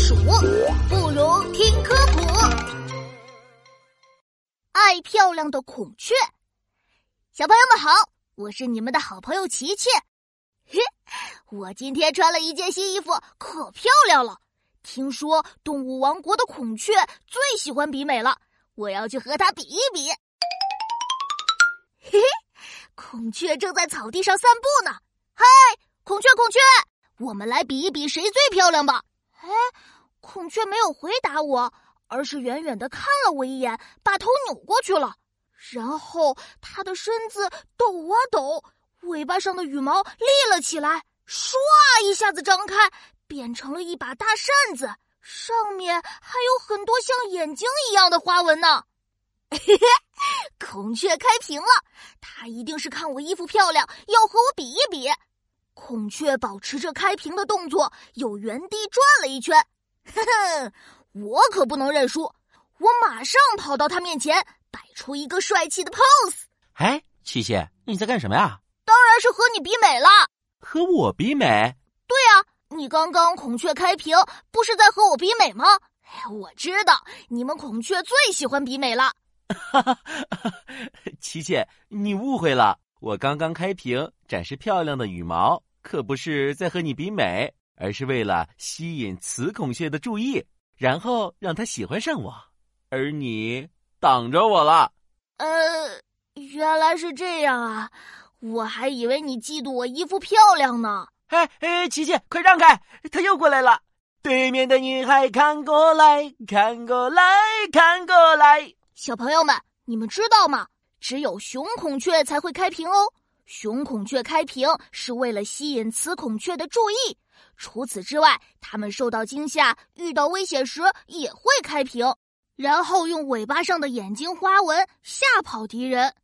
数，不如听科普。爱漂亮的孔雀，小朋友们好，我是你们的好朋友琪琪。嘿，我今天穿了一件新衣服，可漂亮了。听说动物王国的孔雀最喜欢比美了，我要去和它比一比。嘿嘿，孔雀正在草地上散步呢。嗨，孔雀，孔雀，我们来比一比谁最漂亮吧。哎，孔雀没有回答我，而是远远的看了我一眼，把头扭过去了。然后它的身子抖啊抖，尾巴上的羽毛立了起来，唰一下子张开，变成了一把大扇子，上面还有很多像眼睛一样的花纹呢。嘿嘿，孔雀开屏了，它一定是看我衣服漂亮，要和我比一比。孔雀保持着开屏的动作，又原地转了一圈。哼哼，我可不能认输！我马上跑到他面前，摆出一个帅气的 pose。哎，琪琪，你在干什么呀？当然是和你比美了。和我比美？对呀，你刚刚孔雀开屏，不是在和我比美吗？我知道你们孔雀最喜欢比美了。哈哈，琪琪，你误会了。我刚刚开屏，展示漂亮的羽毛。可不是在和你比美，而是为了吸引雌孔雀的注意，然后让它喜欢上我。而你挡着我了。呃，原来是这样啊，我还以为你嫉妒我衣服漂亮呢。哎哎，琪琪，快让开，他又过来了。对面的女孩看过来看过来看过来。小朋友们，你们知道吗？只有雄孔雀才会开屏哦。雄孔雀开屏是为了吸引雌孔雀的注意。除此之外，它们受到惊吓、遇到危险时也会开屏，然后用尾巴上的眼睛花纹吓跑敌人。